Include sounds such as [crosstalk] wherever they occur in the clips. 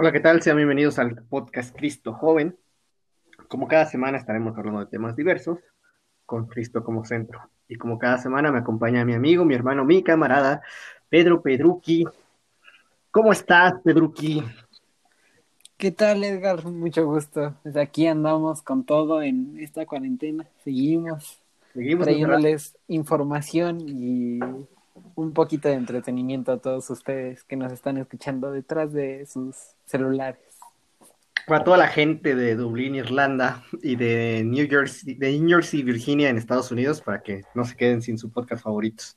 Hola, ¿qué tal? Sean bienvenidos al podcast Cristo Joven. Como cada semana estaremos hablando de temas diversos, con Cristo como centro. Y como cada semana me acompaña mi amigo, mi hermano, mi camarada, Pedro Pedruqui. ¿Cómo estás, Pedruqui? ¿Qué tal, Edgar? Mucho gusto. Desde aquí andamos con todo en esta cuarentena. Seguimos, Seguimos trayéndoles información y un poquito de entretenimiento a todos ustedes que nos están escuchando detrás de sus celulares. Para toda la gente de Dublín, Irlanda y de New Jersey, de New Jersey, Virginia en Estados Unidos, para que no se queden sin su podcast favoritos.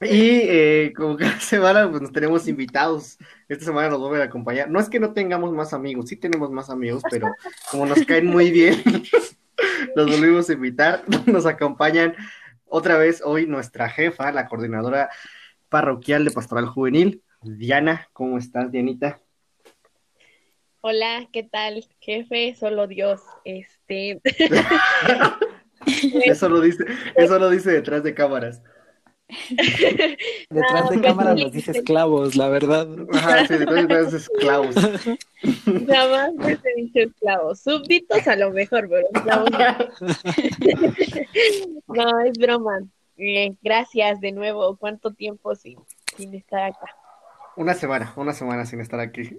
y eh, como cada [laughs] semana pues, nos tenemos invitados. Esta semana nos vuelven a acompañar. No es que no tengamos más amigos, sí tenemos más amigos, pero como nos caen muy bien, [laughs] los volvimos a invitar. [laughs] Nos acompañan otra vez hoy nuestra jefa, la coordinadora parroquial de Pastoral Juvenil, Diana. ¿Cómo estás, Dianita? Hola, ¿qué tal, jefe? Solo Dios. Este. [laughs] [laughs] eso lo dice, eso lo dice detrás de cámaras. [laughs] Detrás de cámara nos dice esclavos, la verdad. Ajá, sí, detrás de esclavos. [laughs] Nada más se dice esclavos. Súbditos a lo mejor, pero esclavos [laughs] no. es broma. Eh, gracias de nuevo. ¿Cuánto tiempo sin, sin estar acá? Una semana, una semana sin estar aquí.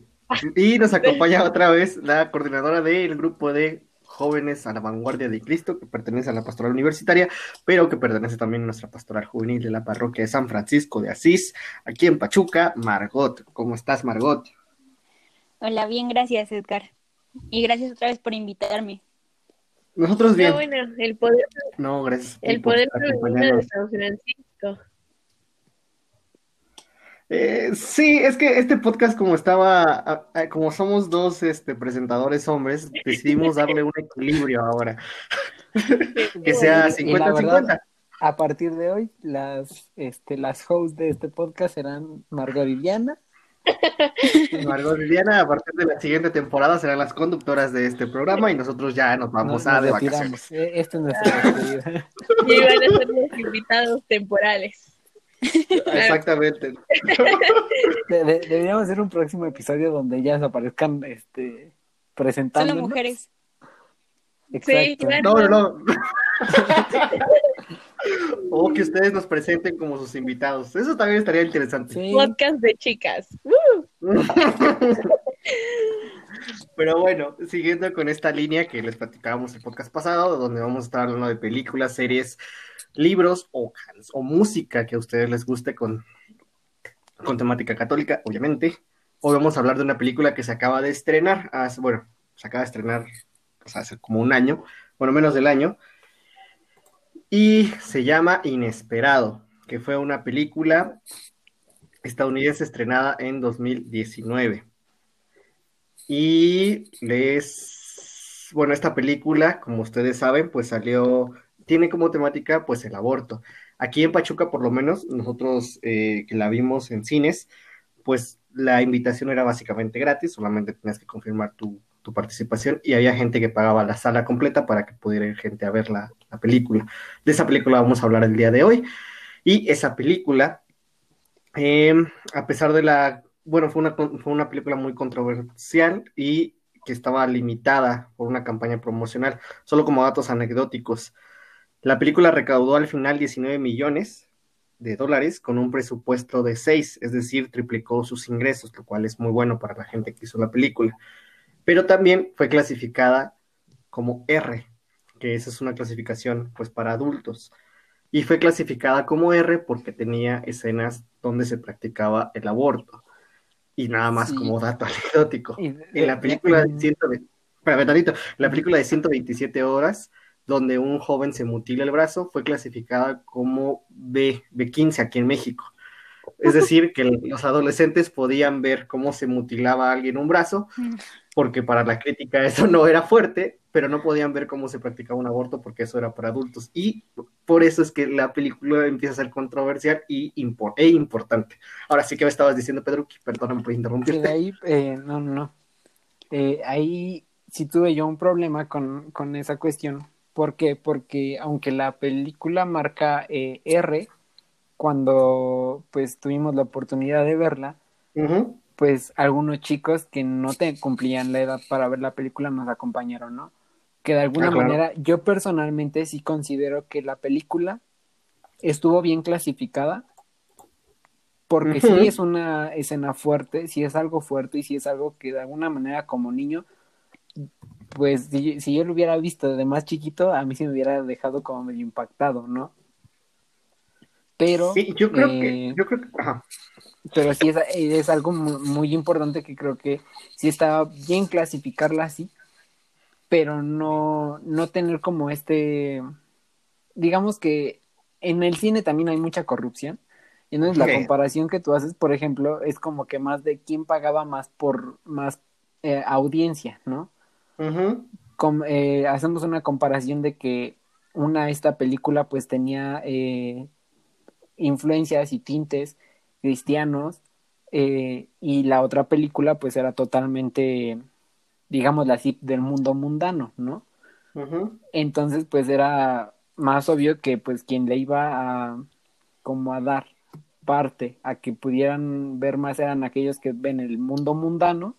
Y nos acompaña otra vez la coordinadora del grupo de jóvenes a la vanguardia de Cristo, que pertenece a la pastoral universitaria, pero que pertenece también a nuestra pastoral juvenil de la parroquia de San Francisco de Asís, aquí en Pachuca, Margot. ¿Cómo estás, Margot? Hola, bien, gracias, Edgar. Y gracias otra vez por invitarme. Nosotros bien. bueno, el poder. No, gracias. El poder de San Francisco. Eh, sí, es que este podcast como estaba, como somos dos este, presentadores hombres, [laughs] decidimos darle un equilibrio ahora. [laughs] que sea 50-50. A partir de hoy, las, este, las hosts de este podcast serán Margot y Diana. [laughs] Margot y Diana, a partir de la siguiente temporada, serán las conductoras de este programa y nosotros ya nos vamos a de vacaciones. Este es nuestro Y van a ser los invitados temporales. [laughs] Exactamente. [laughs] deberíamos hacer un próximo episodio donde ellas aparezcan este, presentando. Solo mujeres. Sí, No, no, no. [laughs] o que ustedes nos presenten como sus invitados. Eso también estaría interesante. Podcast de chicas. Pero bueno, siguiendo con esta línea que les platicábamos el podcast pasado, donde vamos a estar hablando de películas, series, libros o, o música que a ustedes les guste con, con temática católica, obviamente. Hoy vamos a hablar de una película que se acaba de estrenar, bueno, se acaba de estrenar hace como un año, bueno, menos del año, y se llama Inesperado, que fue una película estadounidense estrenada en 2019. Y les, bueno, esta película, como ustedes saben, pues salió tiene como temática pues el aborto. Aquí en Pachuca, por lo menos, nosotros eh, que la vimos en cines, pues la invitación era básicamente gratis, solamente tenías que confirmar tu, participación y había gente que pagaba la sala completa para que pudiera ir gente a ver la, película. De esa película vamos a hablar el día de hoy. Y esa película, em, a pesar de la, bueno, fue una, fue una película muy controversial y que estaba limitada por una campaña promocional, solo como datos anecdóticos. La película recaudó al final 19 millones de dólares con un presupuesto de 6, es decir, triplicó sus ingresos, lo cual es muy bueno para la gente que hizo la película. Pero también fue clasificada como R, que esa es una clasificación pues para adultos. Y fue clasificada como R porque tenía escenas donde se practicaba el aborto. Y nada más como dato [laughs] anecdótico. en la película de, la película de 127 horas donde un joven se mutila el brazo, fue clasificada como B, B15 aquí en México. Es [laughs] decir, que los adolescentes podían ver cómo se mutilaba a alguien un brazo, porque para la crítica eso no era fuerte, pero no podían ver cómo se practicaba un aborto porque eso era para adultos. Y por eso es que la película empieza a ser controversial y e importante. Ahora sí que me estabas diciendo, Pedro, perdóname por interrumpirte. ahí, eh, no, no. Eh, ahí sí tuve yo un problema con, con esa cuestión, ¿Por qué? Porque aunque la película marca eh, R, cuando pues tuvimos la oportunidad de verla, pues algunos chicos que no te cumplían la edad para ver la película nos acompañaron, ¿no? Que de alguna ah, manera yo personalmente sí considero que la película estuvo bien clasificada porque sí es una escena fuerte, sí es algo fuerte y sí es algo que de alguna manera como niño, pues si, yo lo hubiera visto de más chiquito, a mí sí me hubiera dejado como medio impactado, ¿no? Pero... Sí, yo creo que... Eh, yo creo que Pero sí es, es algo muy, importante que creo que sí está bien clasificarla así, pero no, no tener como este... Digamos que en el cine también hay mucha corrupción entonces la comparación que tú haces, por ejemplo, es como que más de quién pagaba más por más eh, audiencia, ¿no? Eh, hacemos una comparación de que una, esta película pues tenía eh, influencias y tintes cristianos y la otra película pues era totalmente, digamos así, del mundo mundano, ¿no? Entonces pues era más obvio que pues quien le iba a como a dar parte a que pudieran ver más eran aquellos que ven el mundo mundano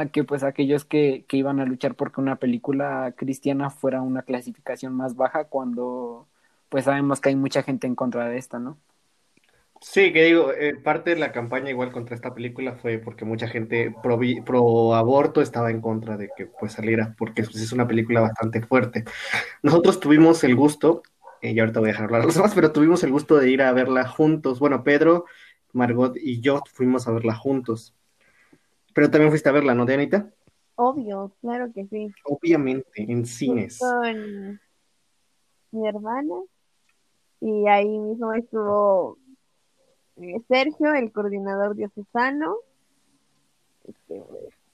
a que pues aquellos que, que iban a luchar porque una película cristiana fuera una clasificación más baja cuando pues sabemos que hay mucha gente en contra de esta, ¿no? Sí, que digo, eh, parte de la campaña igual contra esta película fue porque mucha gente pro, pro, aborto estaba en contra de que pues saliera, porque pues, es una película bastante fuerte. [laughs] Nosotros tuvimos el gusto eh, y ahorita voy a dejar hablar los demás, pero tuvimos el gusto de ir a verla juntos. Bueno, Pedro, Margot y yo fuimos a verla juntos. Pero también fuiste a verla, ¿no, Dianita? Obvio, claro que sí. Obviamente, en cines. Con mi hermana y ahí mismo estuvo eh, Sergio, el coordinador diocesano. Este,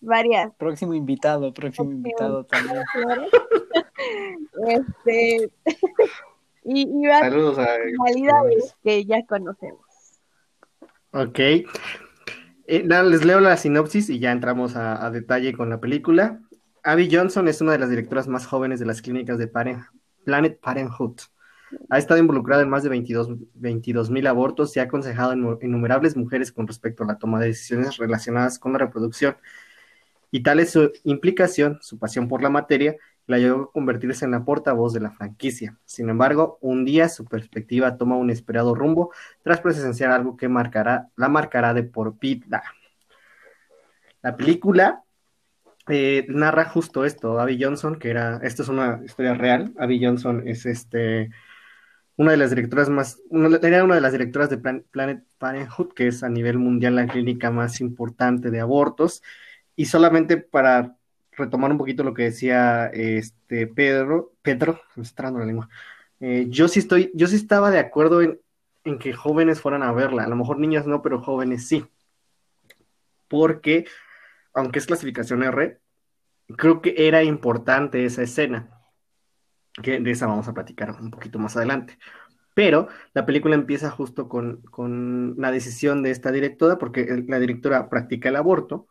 varias. Próximo invitado, próximo invitado también. [laughs] este, [laughs] y, y Saludos a que ya conocemos. Ok. Eh, les leo la sinopsis y ya entramos a, detalle con la película. Abby Johnson es una de las directoras más jóvenes de las clínicas de Planet Parenthood. Ha estado involucrada en más de 22 mil abortos y ha aconsejado innumerables mujeres con respecto a la toma de decisiones relacionadas con la reproducción. Y tal es su implicación, su pasión por la materia la llevó a convertirse en la portavoz de la franquicia. Sin embargo, un día su perspectiva toma un esperado rumbo tras presenciar algo que marcará, la marcará de por vida. La película eh, narra justo esto. Abby Johnson, que era, esto es una historia real. Abby Johnson es este una de las directoras más, era una de las directoras de Planet Parenthood, que es a nivel mundial la clínica más importante de abortos. Y solamente para retomar un poquito lo que decía este Pedro, Pedro, me está la lengua. Eh, yo sí estoy, yo sí estaba de acuerdo en, en, que jóvenes fueran a verla, a lo mejor niñas no, pero jóvenes sí. Porque, aunque es clasificación R, creo que era importante esa escena. Que de esa vamos a platicar un poquito más adelante. Pero la película empieza justo con, con la decisión de esta directora, porque la directora practica el aborto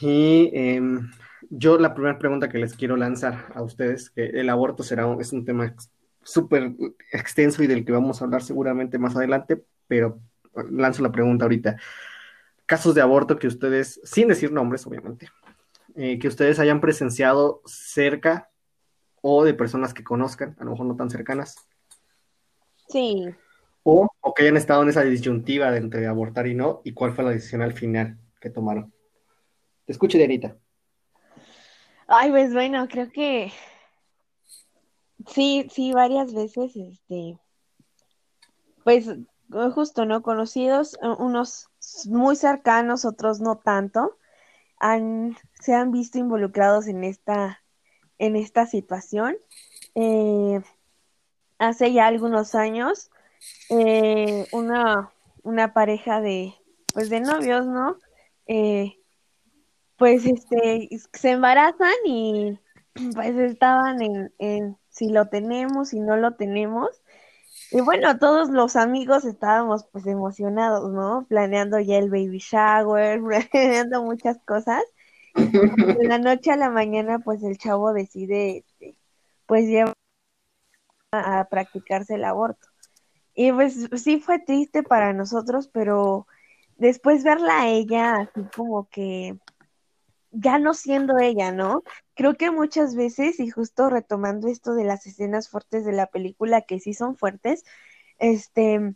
y em, yo la primera pregunta que les quiero lanzar a ustedes, que el aborto será un, es un tema súper extenso y del que vamos a hablar seguramente más adelante, pero lanzo la pregunta ahorita. Casos de aborto que ustedes, sin decir nombres obviamente, eh, que ustedes hayan presenciado cerca o de personas que conozcan, a lo mejor no tan cercanas. Sí. O, o que hayan estado en esa disyuntiva de entre abortar y no, y cuál fue la decisión al final que tomaron. Te escucho, Dianita. Ay, pues bueno, creo que sí, sí, varias veces, este, pues justo, ¿no? Conocidos, unos muy cercanos, otros no tanto, han, se han visto involucrados en esta, en esta situación. Eh, hace ya algunos años, eh, una, una pareja de, pues de novios, ¿no? Eh, pues este, se embarazan y [clears throat] pues estaban en, en si lo tenemos, si no lo tenemos. Y bueno, todos los amigos estábamos pues emocionados, ¿no? Planeando ya el baby shower, [laughs] planeando muchas cosas. de la [laughs] noche a la mañana pues el chavo decide este, pues llevar a practicarse el aborto. Y pues sí fue triste para nosotros, pero después verla a ella así como que ya no siendo ella, ¿no? Creo que muchas veces, y justo retomando esto de las escenas fuertes de la película, que sí son fuertes, este,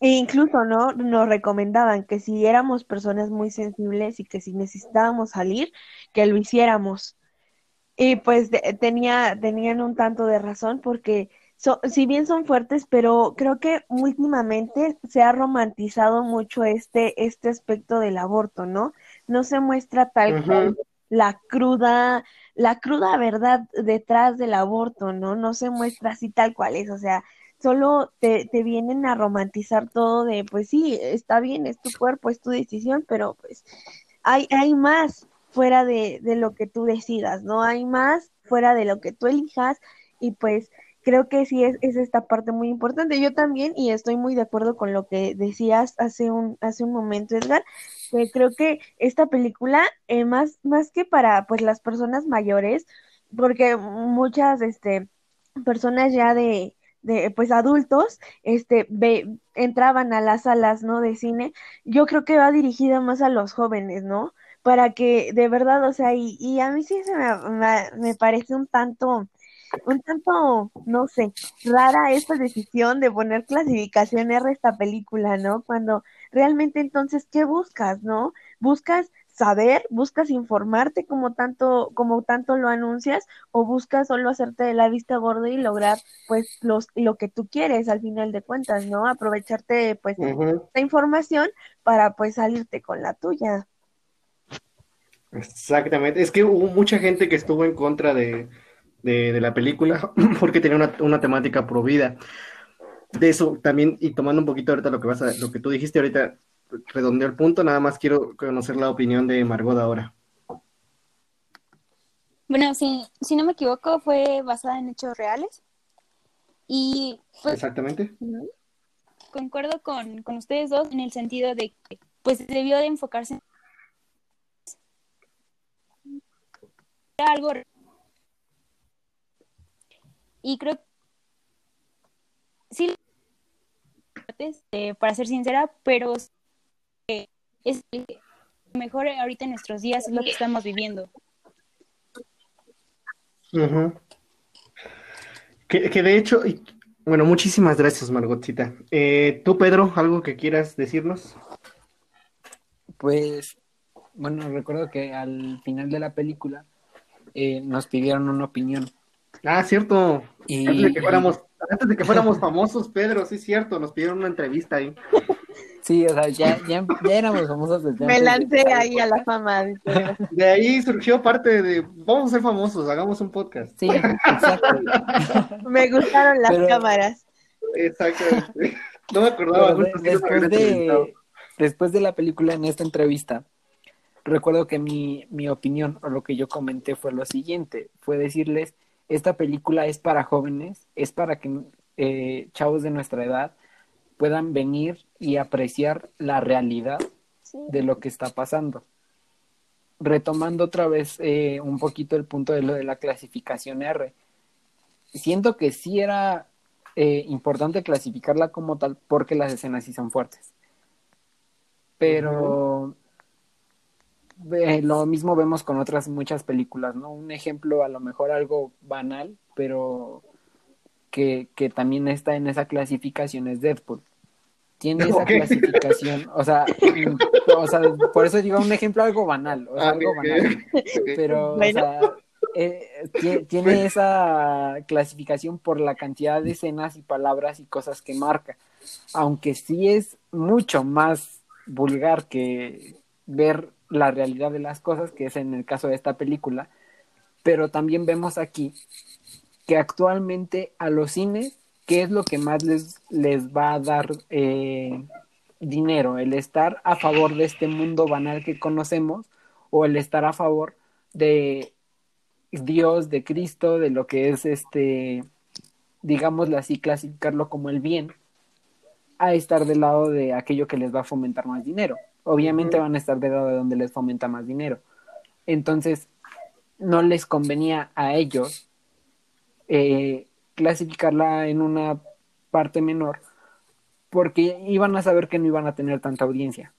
e incluso, ¿no? Nos recomendaban que si éramos personas muy sensibles y que si necesitábamos salir, que lo hiciéramos. Y pues tenía, tenían un tanto de razón porque si bien son fuertes, pero creo que últimamente se ha romantizado mucho este, este aspecto del aborto, ¿no? No se muestra tal cual la cruda, la cruda verdad detrás del aborto, ¿no? No se muestra así tal cual es, o sea, solo te, te vienen a romantizar todo de, pues sí, está bien, es tu cuerpo, es tu decisión, pero pues hay, hay más fuera de, de lo que tú decidas, ¿no? Hay más fuera de lo que tú elijas y pues creo que sí es, es, esta parte muy importante. Yo también, y estoy muy de acuerdo con lo que decías hace un, hace un momento, Edgar, que creo que esta película, eh, más, más que para pues las personas mayores, porque muchas este, personas ya de, de pues adultos este ve, entraban a las salas no de cine yo creo que va dirigida más a los jóvenes no para que de verdad o sea y, y a mí sí se me, me, parece un tanto un tanto, no sé, rara esta decisión de poner clasificación R esta película, ¿no? Cuando realmente entonces, ¿qué buscas, no? Buscas saber, buscas informarte como tanto, como tanto lo anuncias, o buscas solo hacerte de la vista gorda y lograr pues los, lo que tú quieres al final de cuentas, ¿no? Aprovecharte pues de esta información para pues salirte con la tuya. Exactamente, es que hubo mucha gente que estuvo en contra de, de, la película [clears throat] porque tenía una, una temática provida. De eso también, y tomando un poquito ahorita lo que vas a, lo que tú dijiste ahorita, redondeo el punto, nada más quiero conocer la opinión de Margot ahora. Bueno, si, si no me equivoco, fue basada en hechos reales. Y Exactamente. Concuerdo con, con ustedes dos en el sentido de que pues debió de enfocarse en algo y creo sí, eh, para ser sincera, pero es mejor ahorita en nuestros días es lo que estamos viviendo. que, que, de hecho, bueno, muchísimas gracias, Margotita. Eh, ¿Tú, Pedro, algo que quieras decirnos? Pues, bueno, recuerdo que al final de la película eh, nos pidieron una opinión Ah, cierto. Antes, de que fuéramos, antes de que fuéramos famosos, Pedro, sí, cierto, nos pidieron una entrevista ahí. Sí, o sea, ya, ya, ya éramos famosos desde Me lancé ahí a la fama. De ahí surgió parte de, vamos a ser famosos, hagamos un podcast. Sí, exacto. [laughs] Me gustaron las cámaras. Exacto. [laughs] No me acordaba. después, de, después de la película, en esta entrevista, recuerdo que mi, mi opinión o lo que yo comenté fue lo siguiente, fue decirles esta película es para jóvenes, es para que eh, chavos de nuestra edad puedan venir y apreciar la realidad de lo que está pasando. Retomando otra vez eh, un poquito el punto de lo de la clasificación R, siento que sí era eh, importante clasificarla como tal porque las escenas sí son fuertes. Pero lo mismo vemos con otras muchas películas, ¿no? Un ejemplo, a lo mejor algo banal, pero que, que también está en esa clasificación es Deadpool. Tiene esa clasificación, o sea, mm, o sea, por eso digo un ejemplo algo banal, o sea, algo banal, pero, o sea, eh, tiene esa clasificación por la cantidad de escenas y palabras y cosas que marca, aunque sí es mucho más vulgar que ver la realidad de las cosas, que es en el caso de esta película, pero también vemos aquí que actualmente a los cines, ¿qué es lo que más les, les va a dar eh, dinero? ¿El estar a favor de este mundo banal que conocemos o el estar a favor de Dios, de Cristo, de lo que es este, digámoslo así, clasificarlo como el bien, a estar del lado de aquello que les va a fomentar más dinero? Obviamente van a estar del lado de donde les fomenta más dinero. Entonces, no les convenía a ellos eh, clasificarla en una parte menor porque iban a saber que no iban a tener tanta audiencia.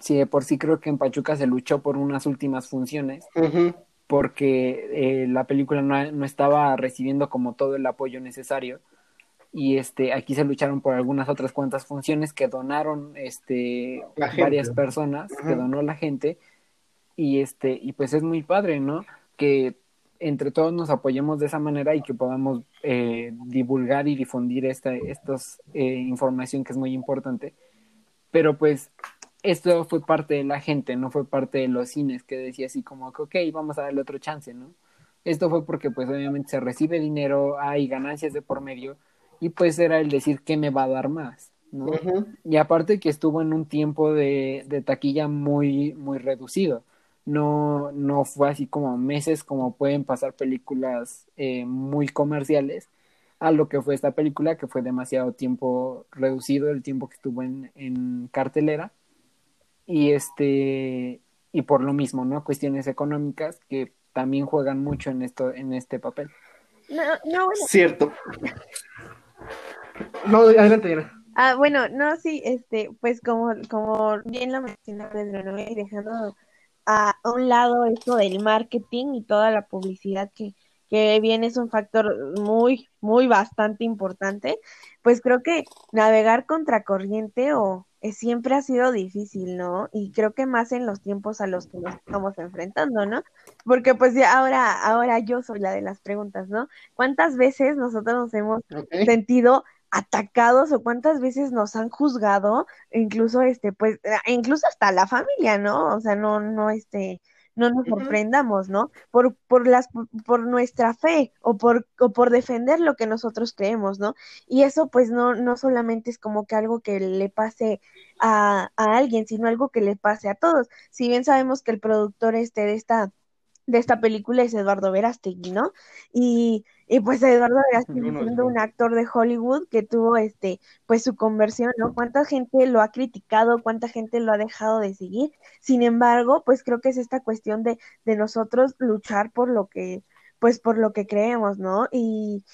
Sí, de por sí creo que en Pachuca se luchó por unas últimas funciones, porque eh, la película no, no, estaba recibiendo como todo el apoyo necesario. Y este, aquí se lucharon por algunas otras cuantas funciones que donaron este, varias personas, que donó la gente. Y este, y pues es muy padre, ¿no? Que entre todos nos apoyemos de esa manera y que podamos eh, divulgar y difundir esta estos, eh, información que es muy importante. Pero pues esto fue parte de la gente, no fue parte de los cines que decía así como que, ok, vamos a darle otro chance, ¿no? Esto fue porque pues obviamente se recibe dinero, hay ganancias de por medio y pues era el decir qué me va a dar más, ¿no? Y aparte que estuvo en un tiempo de, de taquilla muy, muy reducido no, no fue así como meses como pueden pasar películas eh, muy comerciales a lo que fue esta película, que fue demasiado tiempo reducido el tiempo que estuvo en, en cartelera. Y este, y por lo mismo, ¿no? Cuestiones económicas que también juegan mucho en esto, en este papel. No, no, Cierto. No, adelante, Diana. Ah, bueno, no, sí, este, pues como, como bien lo mencionó Pedro, ¿no? Y dejando a, un lado esto del marketing y toda la publicidad que, que bien es un factor muy, muy bastante importante, pues creo que navegar contracorriente o eh, siempre ha sido difícil, ¿no? Y creo que más en los tiempos a los que nos estamos enfrentando, ¿no? Porque pues ya ahora, ahora yo soy la de las preguntas, ¿no? ¿Cuántas veces nosotros nos hemos sentido atacados o cuántas veces nos han juzgado, incluso este, pues, eh, incluso hasta la familia, ¿no? O sea, no, no, este, no nos sorprendamos, ¿no? Por, por las, por nuestra fe o por, o por defender lo que nosotros creemos, ¿no? Y eso, pues, no, no solamente es como que algo que le pase a, a alguien, sino algo que le pase a todos. Si bien sabemos que el productor este de esta de esta película es Eduardo Verástegui, ¿no? Y, y pues Eduardo Verástegui [laughs] siendo un actor de Hollywood que tuvo este pues su conversión, ¿no? Cuánta gente lo ha criticado, cuánta gente lo ha dejado de seguir. Sin embargo, pues creo que es esta cuestión de, de nosotros luchar por lo que pues por lo que creemos, ¿no? Y,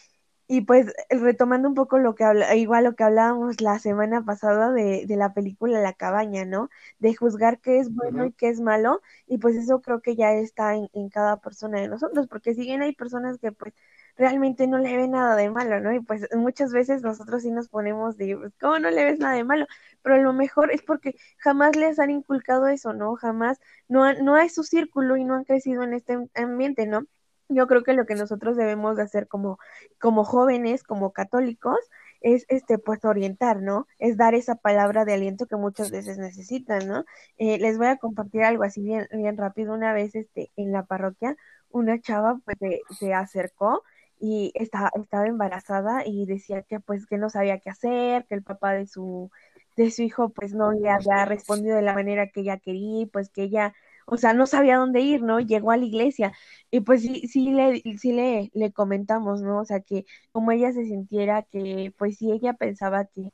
y pues retomando un poco lo que habla, igual lo que hablábamos la semana pasada de, de la película La cabaña, ¿no? De juzgar qué es bueno y qué es malo, y pues eso creo que ya está en, en cada persona de nosotros, porque si bien hay personas que pues realmente no le ven nada de malo, ¿no? Y pues muchas veces nosotros sí nos ponemos de, pues, ¿cómo no le ves nada de malo? Pero a lo mejor es porque jamás les han inculcado eso, ¿no? Jamás, no, no es su círculo y no han crecido en este ambiente, ¿no? Yo creo que lo que nosotros debemos de hacer como, como jóvenes, como católicos, es este pues orientar, ¿no? Es dar esa palabra de aliento que muchas veces necesitan, ¿no? Eh, les voy a compartir algo así bien, bien rápido. Una vez este, en la parroquia, una chava pues se, acercó y estaba, estaba embarazada y decía que pues que no sabía qué hacer, que el papá de su, de su hijo pues no le había respondido de la manera que ella quería, pues que ella o sea, no sabía dónde ir, ¿no? Llegó a la iglesia y pues sí, sí le, sí le, le comentamos, ¿no? O sea, que como ella se sintiera que, pues si ella pensaba que,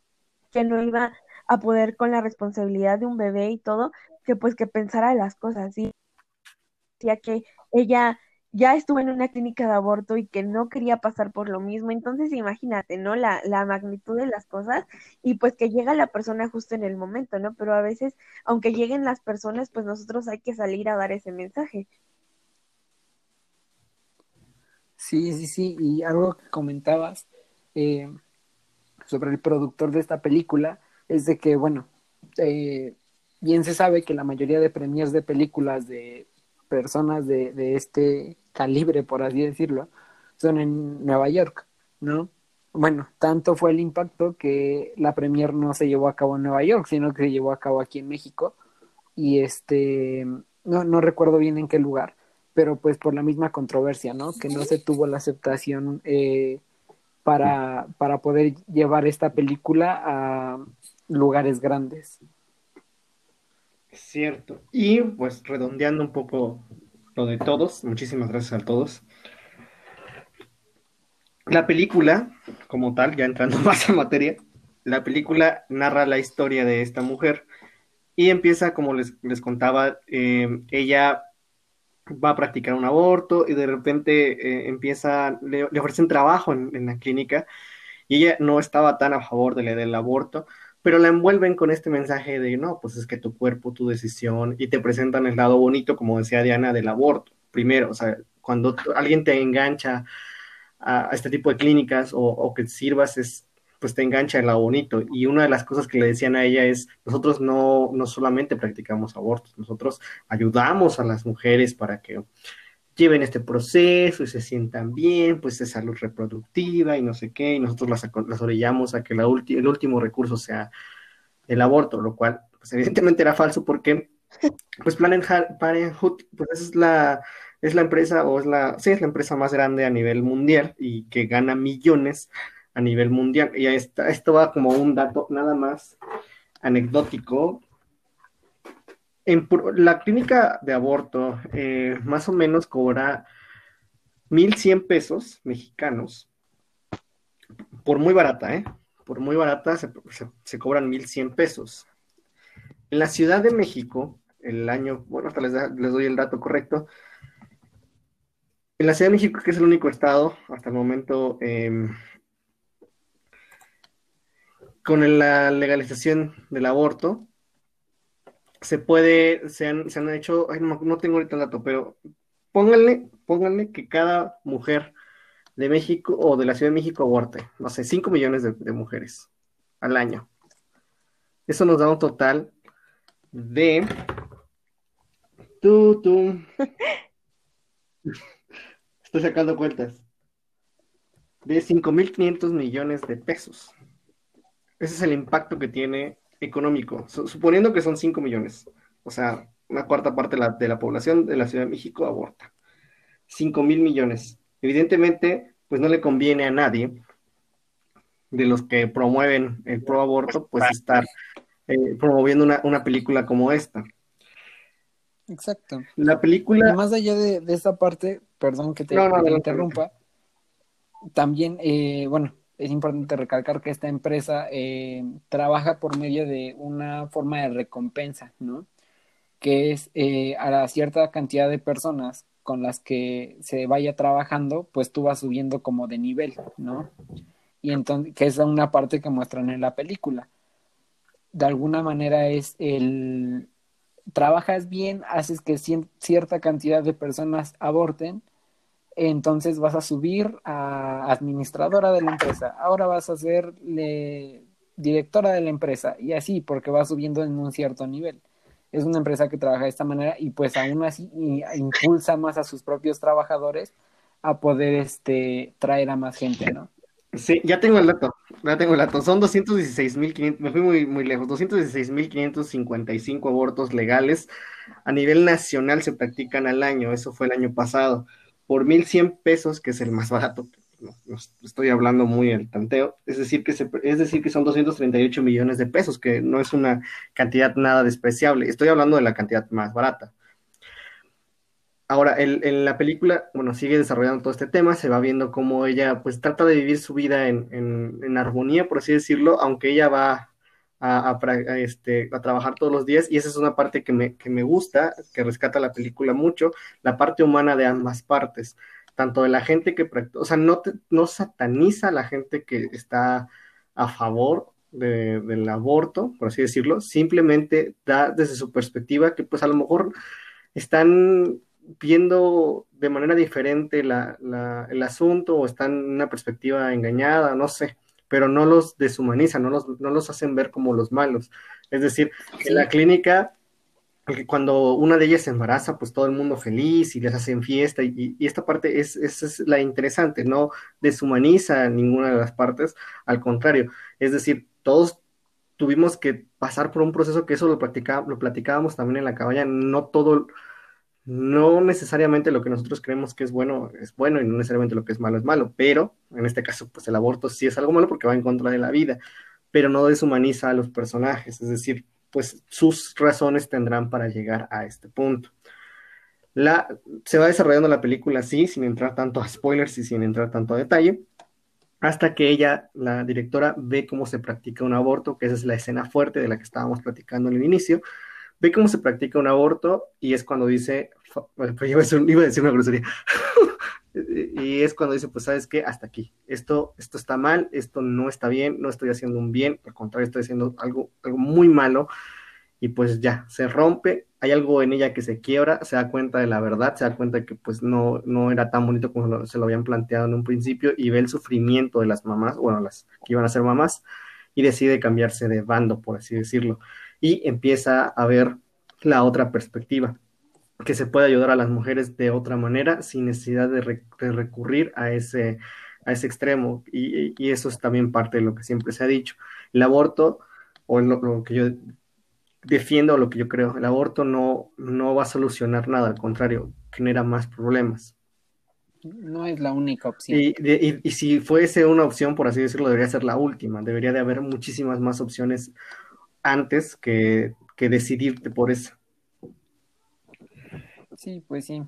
que no iba a poder con la responsabilidad de un bebé y todo, que pues que pensara las cosas, ¿sí? Decía que ella ya estuvo en una clínica de aborto y que no quería pasar por lo mismo. Entonces, imagínate, ¿no? La, la magnitud de las cosas y pues que llega la persona justo en el momento, ¿no? Pero a veces, aunque lleguen las personas, pues nosotros hay que salir a dar ese mensaje. Sí, sí, sí. Y algo que comentabas eh, sobre el productor de esta película es de que, bueno, eh, bien se sabe que la mayoría de premios de películas de personas de, este calibre, por así decirlo, son en Nueva York, ¿no? Bueno, tanto fue el impacto que la premier no se llevó a cabo en Nueva York, sino que se llevó a cabo aquí en México. Y este, no, no recuerdo bien en qué lugar, pero pues por la misma controversia, ¿no? Que no se tuvo la aceptación eh, para, para poder llevar esta película a lugares grandes. Cierto. Y pues redondeando un poco lo de todos, muchísimas gracias a todos. La película, como tal, ya entrando [laughs] más en materia, la película narra la historia de esta mujer y empieza, como les, les contaba, eh, ella va a practicar un aborto y de repente eh, empieza, le, ofrecen trabajo en, en, la clínica y ella no estaba tan a favor de del aborto, pero la envuelven con este mensaje de, no, pues es que tu cuerpo, tu decisión, y te presentan el lado bonito, como decía Diana, del aborto. Primero, o sea, cuando alguien te engancha a, este tipo de clínicas o, que sirvas, es pues te engancha el lado bonito. Y una de las cosas que le decían a ella es, nosotros no, no solamente practicamos abortos, nosotros ayudamos a las mujeres para que lleven este proceso y se sientan bien, pues de salud reproductiva y no sé qué, y nosotros las, las orillamos a que la el último recurso sea el aborto, lo cual pues evidentemente era falso porque pues Planned Parenthood pues es la es la empresa o es la sí es la empresa más grande a nivel mundial y que gana millones a nivel mundial. Y está, esto va como un dato nada más anecdótico. En la clínica de aborto eh, más o menos cobra 1.100 pesos mexicanos por muy barata, ¿eh? Por muy barata se, cobran 1.100 pesos. En la Ciudad de México, el año, bueno, hasta les, doy el dato correcto. En la Ciudad de México, que es el único estado hasta el momento eh, con la legalización del aborto, se puede, se han, se han hecho, no, tengo ahorita el dato, pero pónganle, pónganle que cada mujer de México o de la Ciudad de México aborte, no sé, 5 millones de, mujeres al año. Eso nos da un total de... Tú, tú. [laughs] Estoy sacando cuentas. De 5.500 millones de pesos. Ese es el impacto que tiene económico, suponiendo que son 5 millones. O sea, una cuarta parte de la, población de la Ciudad de México aborta. 5 mil millones. Evidentemente, pues no le conviene a nadie de los que promueven el pro aborto, pues estar eh, promoviendo una, película como esta. Exacto. La película. más allá de, esta parte, perdón que te, interrumpa, también, eh, bueno, es importante recalcar que esta empresa eh, trabaja por medio de una forma de recompensa, ¿no? Que es eh, a la cierta cantidad de personas con las que se vaya trabajando, pues tú vas subiendo como de nivel, ¿no? Y entonces, que es una parte que muestran en la película. De alguna manera es el, trabajas bien, haces que cierta cantidad de personas aborten, entonces vas a subir a administradora de la empresa, ahora vas a ser directora de la empresa y así porque va subiendo en un cierto nivel. Es una empresa que trabaja de esta manera y pues aún así impulsa más a sus propios trabajadores a poder este traer a más gente, ¿no? Sí, ya tengo el dato, ya tengo el dato. Son 216.500, me fui muy, muy lejos, 216.555 abortos legales a nivel nacional se practican al año, eso fue el año pasado por 1.100 pesos, que es el más barato, no, estoy hablando muy el tanteo, es decir, que es decir que son 238 millones de pesos, que no es una cantidad nada despreciable, estoy hablando de la cantidad más barata. Ahora, en la película, bueno, sigue desarrollando todo este tema, se va viendo cómo ella pues trata de vivir su vida en, en armonía, por así decirlo, aunque ella va a, este, a trabajar todos los días y esa es una parte que me, que me gusta, que rescata la película mucho, la parte humana de ambas partes, tanto de la gente que, o sea, no, no sataniza a la gente que está a favor del aborto, por así decirlo, simplemente da desde su perspectiva que pues a lo mejor están viendo de manera diferente la, la, el asunto o están en una perspectiva engañada, no sé pero no los deshumanizan, no los, no los hacen ver como los malos. Es decir, en la clínica, cuando una de ellas se embaraza, pues todo el mundo feliz y les hacen fiesta, y, esta parte es, es, la interesante, no deshumaniza ninguna de las partes, al contrario, es decir, todos tuvimos que pasar por un proceso que eso lo, lo platicábamos también en la cabaña, no todo no necesariamente lo que nosotros creemos que es bueno es bueno y no necesariamente lo que es malo es malo, pero en este caso pues el aborto sí es algo malo porque va en contra de la vida, pero no deshumaniza a los personajes, es decir, pues sus razones tendrán para llegar a este punto. Se va desarrollando la película así, sin entrar tanto a spoilers y sin entrar tanto a detalle, hasta que ella, la directora, ve cómo se practica un aborto, que esa es la escena fuerte de la que estábamos platicando en el inicio, ve cómo se practica un aborto y es cuando dice, pues iba a decir, una grosería, [laughs] y es cuando dice, pues sabes qué, hasta aquí, esto, esto está mal, esto no está bien, no estoy haciendo un bien, al contrario, estoy haciendo algo, algo muy malo, y pues ya, se rompe, hay algo en ella que se quiebra, se da cuenta de la verdad, se da cuenta que pues no, no era tan bonito como se lo habían planteado en un principio, y ve el sufrimiento de las mamás, bueno, las que iban a ser mamás, y decide cambiarse de bando, por así decirlo, y empieza a ver la otra perspectiva que se puede ayudar a las mujeres de otra manera sin necesidad de, recurrir a ese, a ese extremo. Y, eso es también parte de lo que siempre se ha dicho. El aborto, o lo, que yo defiendo, o lo que yo creo, el aborto no, no va a solucionar nada, al contrario, genera más problemas. No es la única opción. Y, y, si fuese una opción, por así decirlo, debería ser la última. Debería de haber muchísimas más opciones antes que, que decidirte por eso. Sí, pues sí.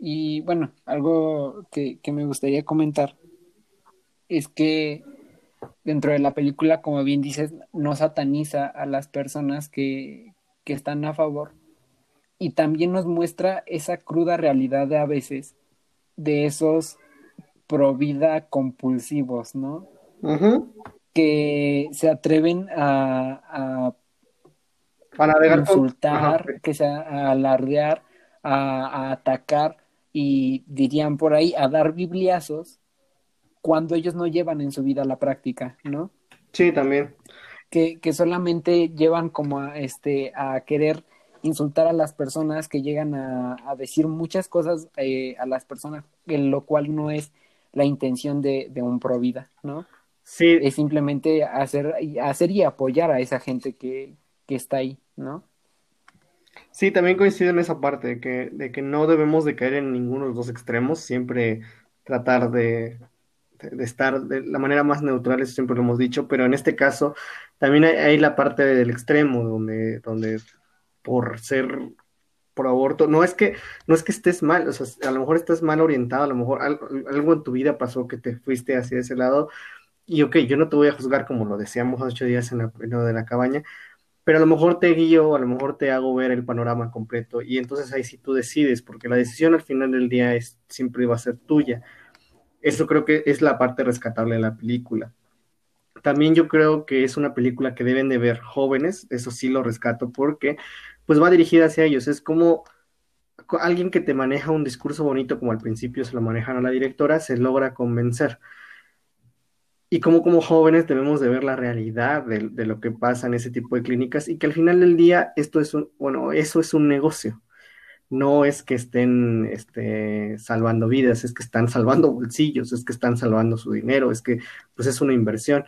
Y bueno, algo que, me gustaría comentar es que dentro de la película, como bien dices, no sataniza a las personas que, que están a favor y también nos muestra esa cruda realidad de a veces de esos pro vida compulsivos, ¿no? Que se atreven a, a insultar, que se a alardear a, atacar y dirían por ahí a dar bibliazos cuando ellos no llevan en su vida la práctica, ¿no? Sí, también. Que, que solamente llevan como a, este, a querer insultar a las personas, que llegan a, decir muchas cosas eh, a las personas, lo cual no es la intención de, de un pro vida, ¿no? Sí. Es simplemente hacer, hacer y apoyar a esa gente que, que está ahí, ¿no? Sí, también coincido en esa parte, de que, de que no debemos de caer en ninguno de los dos extremos, siempre tratar de, de, estar de la manera más neutral, eso siempre lo hemos dicho, pero en este caso también hay, la parte del extremo, donde, donde por ser por aborto, no es que, no es que estés mal, o sea, a lo mejor estás mal orientado, a lo mejor algo, algo en tu vida pasó que te fuiste hacia ese lado, y ok, yo no te voy a juzgar como lo decíamos ocho días en, la, en lo de la cabaña, pero a lo mejor te guío, a lo mejor te hago ver el panorama completo y entonces ahí sí tú decides, porque la decisión al final del día es, siempre va a ser tuya. Eso creo que es la parte rescatable de la película. También yo creo que es una película que deben de ver jóvenes, eso sí lo rescato porque pues va dirigida hacia ellos, es como alguien que te maneja un discurso bonito como al principio se lo manejan a la directora, se logra convencer y como como jóvenes debemos de ver la realidad de, lo que pasa en ese tipo de clínicas y que al final del día esto es un, bueno, eso es un negocio. No es que estén este, salvando vidas, es que están salvando bolsillos, es que están salvando su dinero, es que pues es una inversión.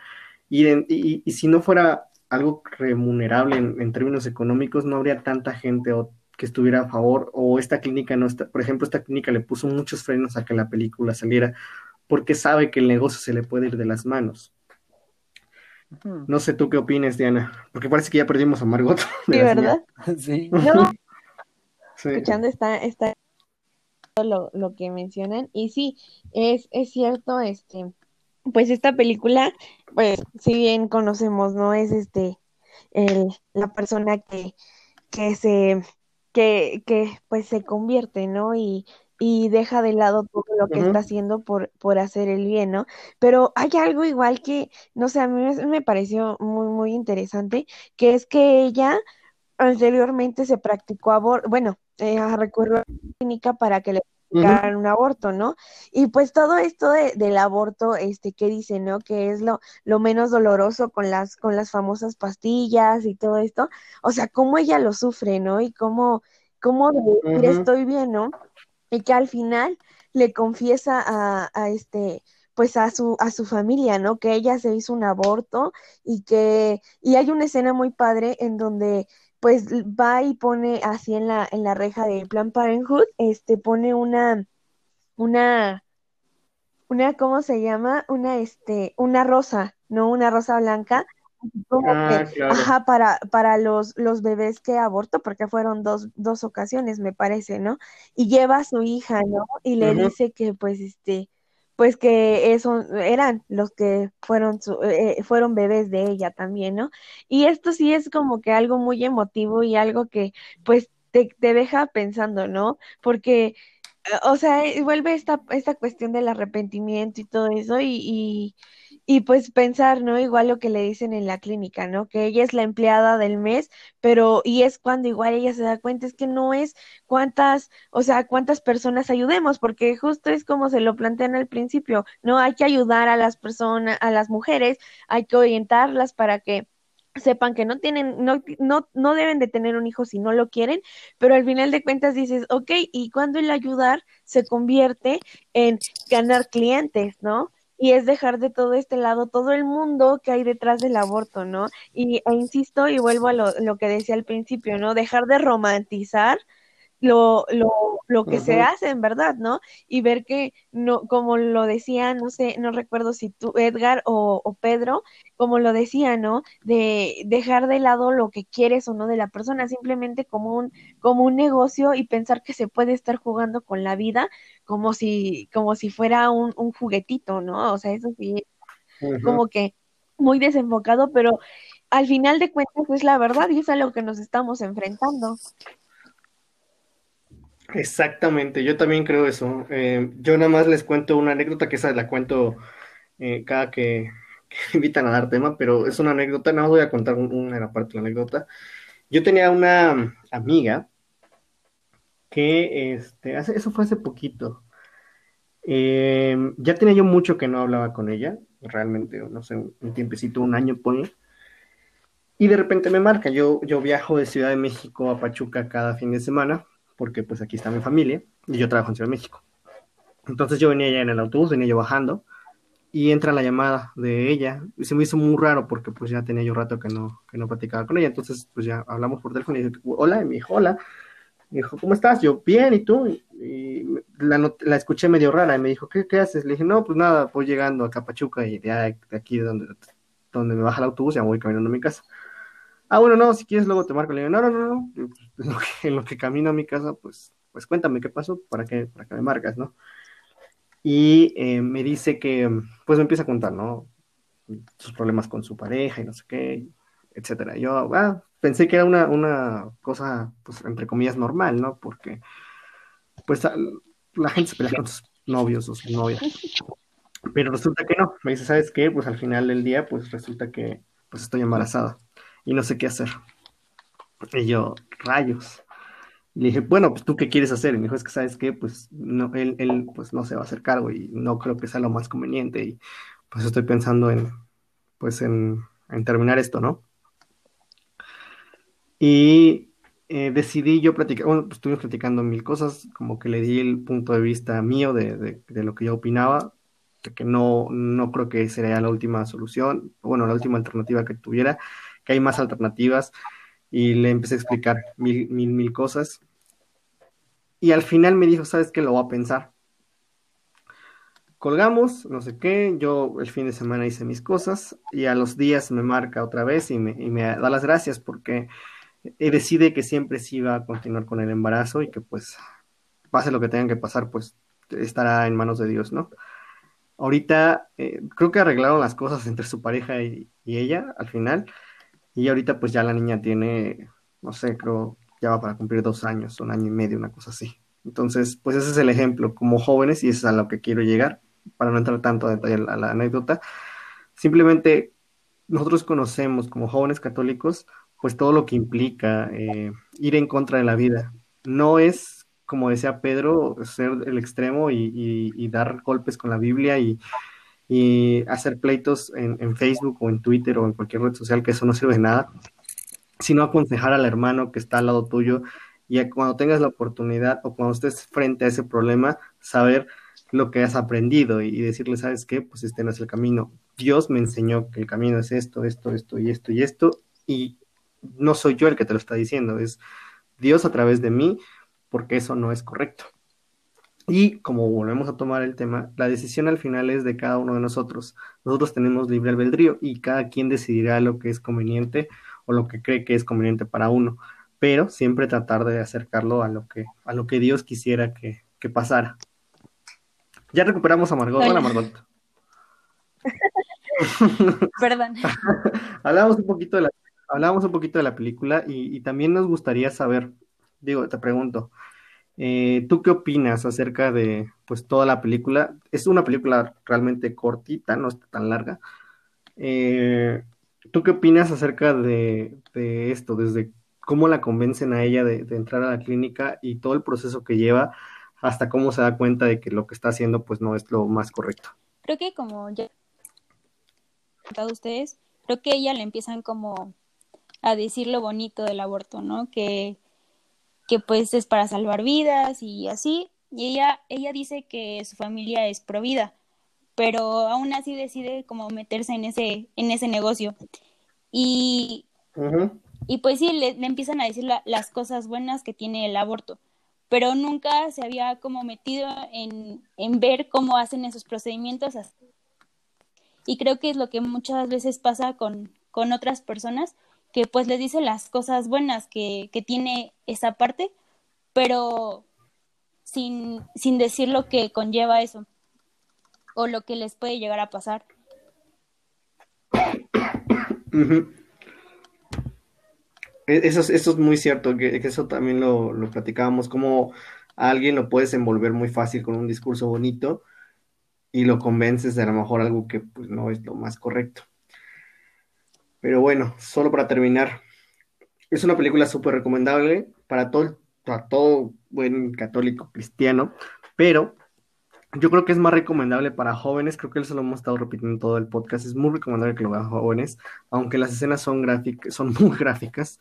Y, si no fuera algo remunerable en, términos económicos, no habría tanta gente que estuviera a favor o esta clínica no está, por ejemplo, esta clínica le puso muchos frenos a que la película saliera porque sabe que el negocio se le puede ir de las manos. No sé tú qué opines, Diana, porque parece que ya perdimos a Margot. [laughs] Sí, ¿verdad? [laughs] sí. [laughs] No. Escuchando está, está lo, lo, que mencionan, y sí, es, es cierto, este, pues esta película, pues, si bien conocemos, ¿no? Es este, el, la persona que, que se, que, que pues se convierte, ¿no? Y y deja de lado todo lo que está haciendo por, por hacer el bien, ¿no? Pero hay algo igual que, no sé, a mí me, pareció muy, muy interesante, que es que ella anteriormente se practicó aborto, bueno, eh, recurrió a la clínica para que le practicaran un aborto, ¿no? Y pues todo esto de, del aborto, este, ¿qué dice, no? Que es lo, lo menos doloroso con las, con las famosas pastillas y todo esto, o sea, cómo ella lo sufre, ¿no? Y cómo, cómo estoy bien, ¿no? Y que al final le confiesa a, este pues a su a su familia, ¿no? Que ella se hizo un aborto y que y hay una escena muy padre en donde pues va y pone así en la en la reja de Plan Parenthood, este pone una una una ¿cómo se llama? Una este una rosa, no una rosa blanca Ah, ajá, para, para los, los bebés que aborto, porque fueron dos, dos ocasiones, me parece, ¿no? Y lleva a su hija, ¿no? Y le dice que, pues, este, pues que eso eran los que fueron, eh, fueron bebés de ella también, ¿no? Y esto sí es como que algo muy emotivo y algo que, pues, te, te deja pensando, ¿no? Porque o sea, vuelve esta, esta cuestión del arrepentimiento y todo eso y, y, pues pensar, ¿no? Igual lo que le dicen en la clínica, ¿no? Que ella es la empleada del mes, pero y es cuando igual ella se da cuenta, es que no es cuántas, o sea, cuántas personas ayudemos, porque justo es como se lo plantean al principio, ¿no? Hay que ayudar a las personas, a las mujeres, hay que orientarlas para que sepan que no tienen, no, no, no deben de tener un hijo si no lo quieren, pero al final de cuentas dices, ok, y cuando el ayudar se convierte en ganar clientes, ¿no? Y es dejar de todo este lado todo el mundo que hay detrás del aborto, ¿no? Y e insisto y vuelvo a lo, lo que decía al principio, ¿no? Dejar de romantizar lo, lo, lo que se hace en verdad, ¿no? Y ver que, no, como lo decía, no sé, no recuerdo si tú, Edgar o, o, Pedro, como lo decía, ¿no? De dejar de lado lo que quieres o no de la persona, simplemente como un, como un negocio y pensar que se puede estar jugando con la vida como si, como si fuera un, un juguetito, ¿no? O sea, eso sí, como que muy desenfocado, pero al final de cuentas es la verdad y es a lo que nos estamos enfrentando. Exactamente, yo también creo eso. Eh, yo nada más les cuento una anécdota que esa la cuento eh, cada que, [laughs] invitan a dar tema, pero es una anécdota, nada más voy a contar una parte de la anécdota. Yo tenía una amiga que, este, hace, eso fue hace poquito. Eh, ya tenía yo mucho que no hablaba con ella, realmente, no sé, un tiempecito, un año, pone. Y de repente me marca, yo, yo viajo de Ciudad de México a Pachuca cada fin de semana porque pues aquí está mi familia y yo trabajo en Ciudad de México. Entonces yo venía ya en el autobús, venía yo bajando y entra la llamada de ella y se me hizo muy raro porque pues ya tenía yo rato que no, que no platicaba con ella, entonces pues ya hablamos por teléfono y dije, hola, y me dijo, hola, me dijo, ¿cómo estás? Yo, bien, ¿y tú? Y, la, la, escuché medio rara y me dijo, ¿qué, ¿qué, haces? Le dije, no, pues nada, voy llegando a Capachuca y de, aquí donde, donde me baja el autobús ya voy caminando a mi casa. Ah, bueno, no, si quieres luego te marco. Le digo, no, no, no, no. [laughs] En lo que, en lo que camino a mi casa, pues, pues cuéntame qué pasó para que, para que me marcas, ¿no? Y eh, me dice que, pues me empieza a contar, ¿no? Sus problemas con su pareja y no sé qué, etcétera. Yo, ah, pensé que era una, una cosa, pues, entre comillas, normal, ¿no? Porque, pues, la gente se pelea con sus novios o sus novias. Pero resulta que no. Me dice, ¿sabes qué? Pues al final del día, pues resulta que, pues estoy embarazada y no sé qué hacer. Y yo, rayos. Y le dije, bueno, pues tú qué quieres hacer. Y me dijo, es que sabes qué, pues no, él, él pues no se va a hacer cargo y no creo que sea lo más conveniente. Y pues estoy pensando en, pues en, terminar esto, ¿no? Y eh, decidí yo platicar, bueno, pues estuvimos platicando mil cosas, como que le di el punto de vista mío de, de, de lo que yo opinaba, de que no, no creo que sería la última solución, bueno, la última alternativa que tuviera, que hay más alternativas y le empecé a explicar mil, mil, mil cosas. Y al final me dijo, ¿sabes qué? Lo voy a pensar. Colgamos, no sé qué, yo el fin de semana hice mis cosas y a los días me marca otra vez y me, y me da las gracias porque decide que siempre sí va a continuar con el embarazo y que pues pase lo que tenga que pasar, pues estará en manos de Dios, ¿no? Ahorita eh, creo que arreglaron las cosas entre su pareja y, y ella al final y ahorita pues ya la niña tiene, no sé, creo, ya va para cumplir dos años, un año y medio, una cosa así. Entonces, pues ese es el ejemplo como jóvenes y eso es a lo que quiero llegar, para no entrar tanto a detalle a la anécdota. Simplemente nosotros conocemos como jóvenes católicos, pues todo lo que implica eh, ir en contra de la vida. No es, como decía Pedro, ser el extremo y dar golpes con la Biblia y, y hacer pleitos en, Facebook o en Twitter o en cualquier red social, que eso no sirve de nada, sino aconsejar al hermano que está al lado tuyo y cuando tengas la oportunidad o cuando estés frente a ese problema, saber lo que has aprendido y, decirle, ¿sabes qué? Pues este no es el camino. Dios me enseñó que el camino es esto, esto, esto y esto y esto, y no soy yo el que te lo está diciendo, es Dios a través de mí, porque eso no es correcto. Y como volvemos a tomar el tema, la decisión al final es de cada uno de nosotros. Nosotros tenemos libre albedrío y cada quien decidirá lo que es conveniente o lo que cree que es conveniente para uno, pero siempre tratar de acercarlo a lo que, a lo que Dios quisiera que, que pasara. Ya recuperamos a Margot. Hola, Margot. [laughs] Perdón. [laughs] hablamos un poquito de la, hablamos un poquito de la película y, y también nos gustaría saber, digo, te pregunto, Eh, ¿Tú qué opinas acerca de pues toda la película? Es una película realmente cortita, no está tan larga. Eh, ¿Tú qué opinas acerca de, esto? Desde cómo la convencen a ella de, entrar a la clínica y todo el proceso que lleva hasta cómo se da cuenta de que lo que está haciendo pues no es lo más correcto. Creo que como ya han ustedes, creo que ella le empiezan como a decir lo bonito del aborto, ¿no? Que, que pues es para salvar vidas y así. Y ella, ella dice que su familia es provida, pero aún así decide como meterse en ese, en ese negocio. Y, y pues sí, le, empiezan a decir las cosas buenas que tiene el aborto, pero nunca se había como metido en, en ver cómo hacen esos procedimientos. Y creo que es lo que muchas veces pasa con, con otras personas, pues les dice las cosas buenas que, que tiene esa parte, pero sin, sin decir lo que conlleva eso o lo que les puede llegar a pasar. E, eso, eso, es muy cierto, que, eso también lo, lo, platicábamos, como a alguien lo puedes envolver muy fácil con un discurso bonito y lo convences de a lo mejor algo que pues, no es lo más correcto. Pero bueno, solo para terminar, es una película súper recomendable para todo, para todo buen católico cristiano, pero yo creo que es más recomendable para jóvenes, creo que eso lo hemos estado repitiendo todo el podcast, es muy recomendable que lo vean jóvenes, aunque las escenas son gráficas, [laughs] son muy gráficas,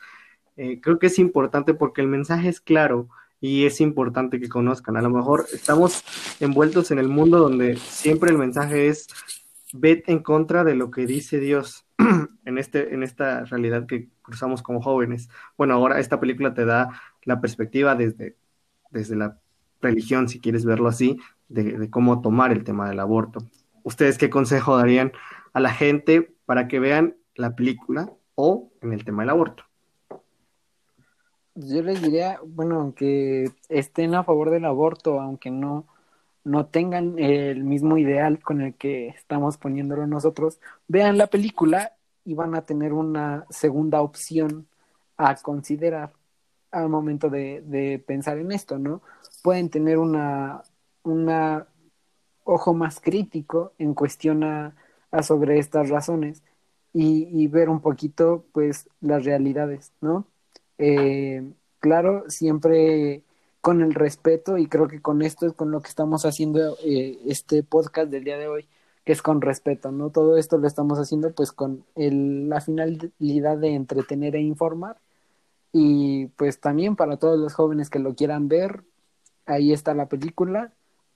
eh, creo que es importante porque el mensaje es claro y es importante que conozcan. A lo mejor estamos envueltos en el mundo donde siempre el mensaje es ved en contra de lo que dice Dios [clears throat] en, este, en esta realidad que cruzamos como jóvenes. Bueno, ahora esta película te da la perspectiva desde, desde la religión, si quieres verlo así, de, cómo tomar el tema del aborto. ¿Ustedes qué consejo darían a la gente para que vean la película o en el tema del aborto? Yo les diría, bueno, aunque estén a favor del aborto, aunque no, no tengan el mismo ideal con el que estamos poniéndolo nosotros, vean la película y van a tener una segunda opción a considerar al momento de, pensar en esto, ¿no? Pueden tener una, una ojo más crítico en cuestión a, sobre estas razones y, ver un poquito, pues, las realidades, ¿no? Eh, claro, siempre con el respeto y creo que con esto es con lo que estamos haciendo eh, este podcast del día de hoy, que es con respeto, ¿no? Todo esto lo estamos haciendo pues con el, la finalidad de entretener e informar y pues también para todos los jóvenes que lo quieran ver, ahí está la película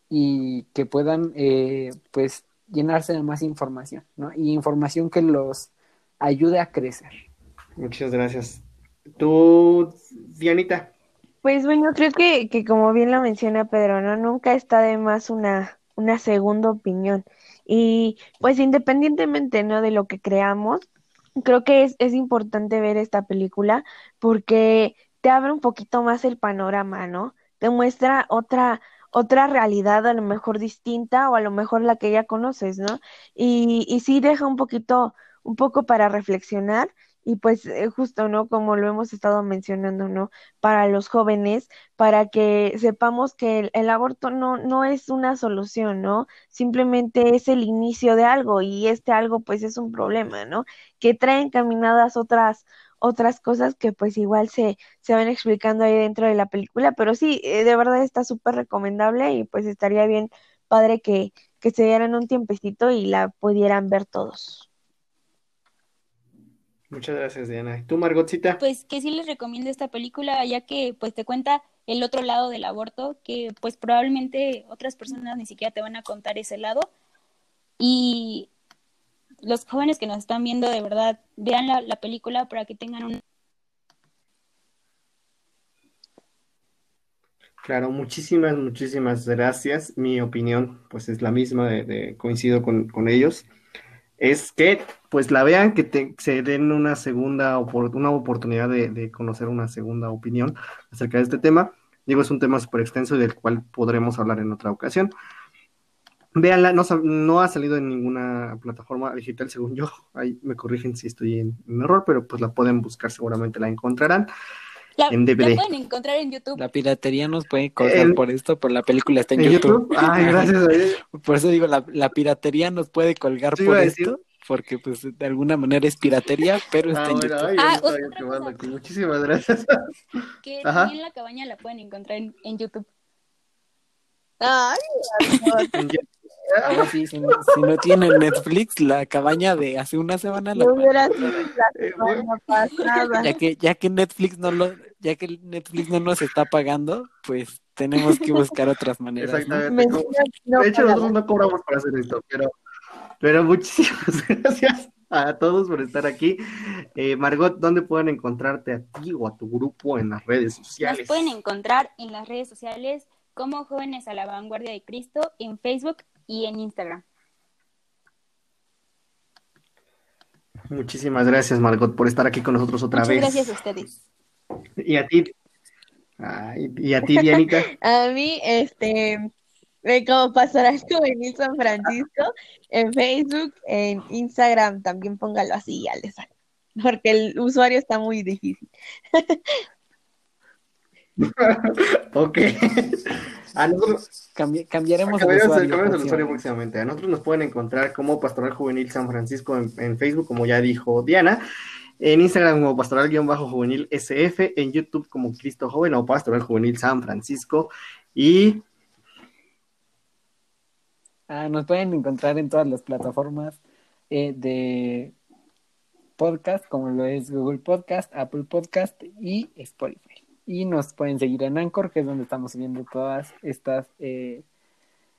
y que puedan eh, pues llenarse de más información, ¿no? Y información que los ayude a crecer. Muchas gracias. Tú, Dianita. Pues bueno, creo que, que como bien lo menciona Pedro, ¿no? Nunca está de más una, una segunda opinión. Y pues independientemente, ¿no? De lo que creamos, creo que es, es importante ver esta película porque te abre un poquito más el panorama, ¿no? Te muestra otra, otra realidad a lo mejor distinta o a lo mejor la que ya conoces, ¿no? Y, y sí deja un poquito, un poco para reflexionar y pues eh, justo, ¿no? Como lo hemos estado mencionando, ¿no? Para los jóvenes, para que sepamos que el, aborto no, no es una solución, ¿no? Simplemente es el inicio de algo y este algo pues es un problema, ¿no? Que trae encaminadas otras otras cosas que pues igual se, se van explicando ahí dentro de la película, pero sí, eh, de verdad está súper recomendable y pues estaría bien padre que, que se dieran un tiempecito y la pudieran ver todos. Muchas gracias, Diana. ¿Y tú, Margotcita? Pues que sí les recomiendo esta película, ya que pues te cuenta el otro lado del aborto, que pues probablemente otras personas ni siquiera te van a contar ese lado. Y los jóvenes que nos están viendo, de verdad, vean la, la película para que tengan un... Claro, muchísimas, muchísimas gracias. Mi opinión, pues es la misma, de, coincido con, con ellos es que pues la vean, que se den una segunda una oportunidad de, conocer una segunda opinión acerca de este tema. Digo, es un tema súper extenso y del cual podremos hablar en otra ocasión. Véanla, no, no, ha salido en ninguna plataforma digital, según yo. Ahí me corrigen si estoy en, en, error, pero pues la pueden buscar, seguramente la encontrarán. En DVD. La pueden encontrar en YouTube. La piratería nos puede colgar por esto, pero la película está en, YouTube. Ay, gracias. [laughs] por eso digo, la, la piratería nos puede colgar por esto porque pues de alguna manera es piratería, pero está en YouTube. ah, Muchísimas gracias. [laughs] Que también la cabaña la pueden encontrar en, en YouTube. Ay, Sí, si no, si no, tienen Netflix, la cabaña de hace una semana la, hubiera sido la semana pasada. Ya que, ya que Netflix no lo, ya que Netflix no nos está pagando, pues tenemos que buscar otras maneras. Exactamente. de hecho, nosotros no cobramos para hacer esto, pero pero muchísimas [laughs] gracias a todos por estar aquí. Eh, Margot, ¿dónde pueden encontrarte a ti o a tu grupo en las redes sociales? Nos pueden encontrar en las redes sociales como Jóvenes a la Vanguardia de Cristo en Facebook y en Instagram. Muchísimas gracias, Margot, por estar aquí con nosotros otra vez. Gracias a ustedes. Y a ti. y a ti, Dianita. [laughs] a mí, este, como Pastoral Juvenil San Francisco en Facebook, en Instagram también póngalo así, ya les porque el usuario está muy difícil. [laughs] ok. A nosotros, cambiaremos, el usuario, próximamente. A nosotros nos pueden encontrar como Pastoral Juvenil San Francisco en, Facebook, como ya dijo Diana. En Instagram como Pastoral-Juvenil SF. En YouTube como Cristo Joven o Pastoral Juvenil San Francisco. Y Ah, nos pueden encontrar en todas las plataformas eh, de podcast, como lo es Google Podcast, Apple Podcast y Spotify. Y nos pueden seguir en Anchor, que es donde estamos subiendo todas estas eh,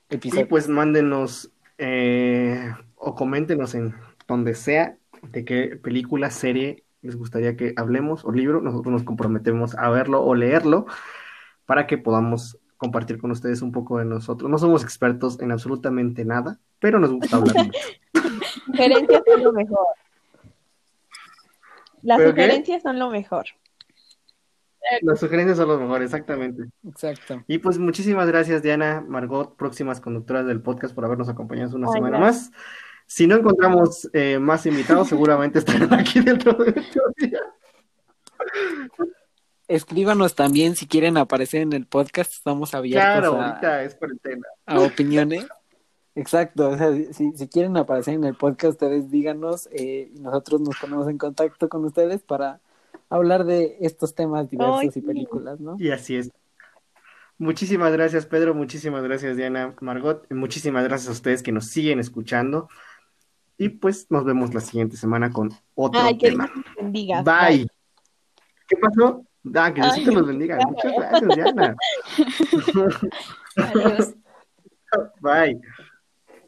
episodios. Y pues mándenos eh, o coméntenos en donde sea de qué película, serie les gustaría que hablemos o libro. Nosotros nos comprometemos a verlo o leerlo para que podamos compartir con ustedes un poco de nosotros. No somos expertos en absolutamente nada, pero nos gusta hablar mucho. [laughs] Sugerencias son lo mejor. Las sugerencias son lo mejor. Las sugerencias son lo mejor, exactamente. Exacto. Y pues muchísimas gracias, Diana, Margot, próximas conductoras del podcast, por habernos acompañado una semana más. Si no encontramos eh, más invitados, seguramente estarán aquí dentro de ocho días escríbanos también si quieren aparecer en el podcast, estamos abiertos a, opiniones. Exacto, o sea, si, si, quieren aparecer en el podcast, ustedes díganos eh, y nosotros nos ponemos en contacto con ustedes para hablar de estos temas diversos y películas, ¿no? Y así es. Muchísimas gracias, Pedro. Muchísimas gracias, Diana Margot. muchísimas gracias a ustedes que nos siguen escuchando. Y pues nos vemos la siguiente semana con otro tema. Bye. ¿Qué pasó? Ah, que Dios te los bendiga. Muchas gracias, Diana. [laughs] Adiós. Bye.